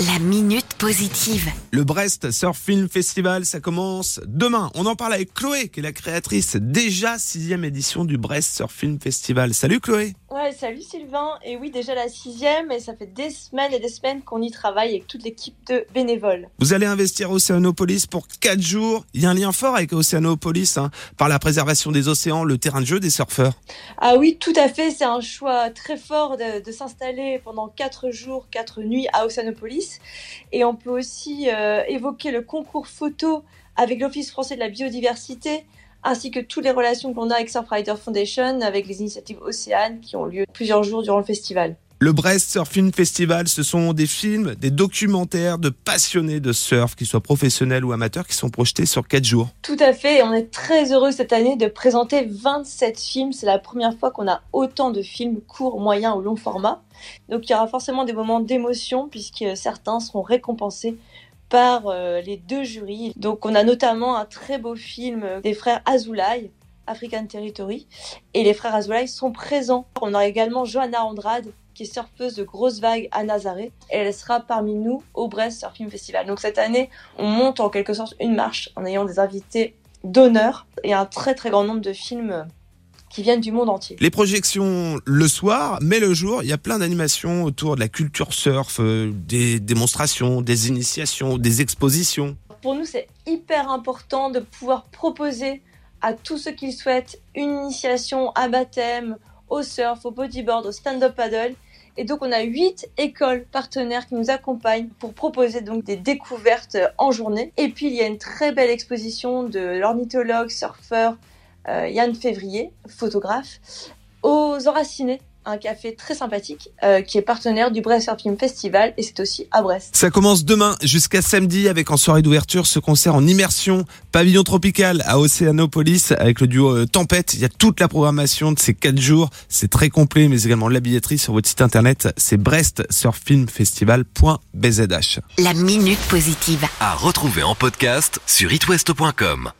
La minute positive. Le Brest Surf Film Festival, ça commence demain. On en parle avec Chloé, qui est la créatrice déjà sixième édition du Brest Surf Film Festival. Salut Chloé. Ouais, salut Sylvain. Et oui, déjà la sixième, et ça fait des semaines et des semaines qu'on y travaille avec toute l'équipe de bénévoles. Vous allez investir Océanopolis pour quatre jours. Il y a un lien fort avec Océanopolis, hein, par la préservation des océans, le terrain de jeu des surfeurs. Ah oui, tout à fait. C'est un choix très fort de, de s'installer pendant quatre jours, quatre nuits à Océanopolis. Et on peut aussi euh, évoquer le concours photo avec l'Office français de la biodiversité, ainsi que toutes les relations qu'on a avec Surfrider Foundation, avec les initiatives Océane qui ont lieu plusieurs jours durant le festival. Le Brest Surf Film Festival, ce sont des films, des documentaires de passionnés de surf, qu'ils soient professionnels ou amateurs, qui sont projetés sur 4 jours. Tout à fait, on est très heureux cette année de présenter 27 films. C'est la première fois qu'on a autant de films courts, moyens ou long format. Donc il y aura forcément des moments d'émotion puisque certains seront récompensés par euh, les deux jurys. Donc on a notamment un très beau film des frères Azoulay, African Territory, et les frères Azoulay sont présents. On aura également Johanna Andrade qui est surfeuse de grosses vagues à Nazaré. Et elle sera parmi nous au Brest Surfing Festival. Donc cette année, on monte en quelque sorte une marche en ayant des invités d'honneur et un très très grand nombre de films qui viennent du monde entier. Les projections le soir, mais le jour, il y a plein d'animations autour de la culture surf, euh, des démonstrations, des initiations, des expositions. Pour nous, c'est hyper important de pouvoir proposer à tous ceux qui le souhaitent une initiation à baptême, au surf, au bodyboard, au stand-up paddle. Et donc on a huit écoles partenaires qui nous accompagnent pour proposer donc des découvertes en journée. Et puis il y a une très belle exposition de l'ornithologue, surfeur euh, Yann Février, photographe, aux Enracinés, un café très sympathique euh, qui est partenaire du Brest Film Festival et c'est aussi à Brest. Ça commence demain jusqu'à samedi avec en soirée d'ouverture ce concert en immersion pavillon tropical à Océanopolis avec le duo euh, Tempête. Il y a toute la programmation de ces quatre jours. C'est très complet mais également la billetterie sur votre site internet. C'est brestsurfilmfestival.bzh. La minute positive. À retrouver en podcast sur itwest.com.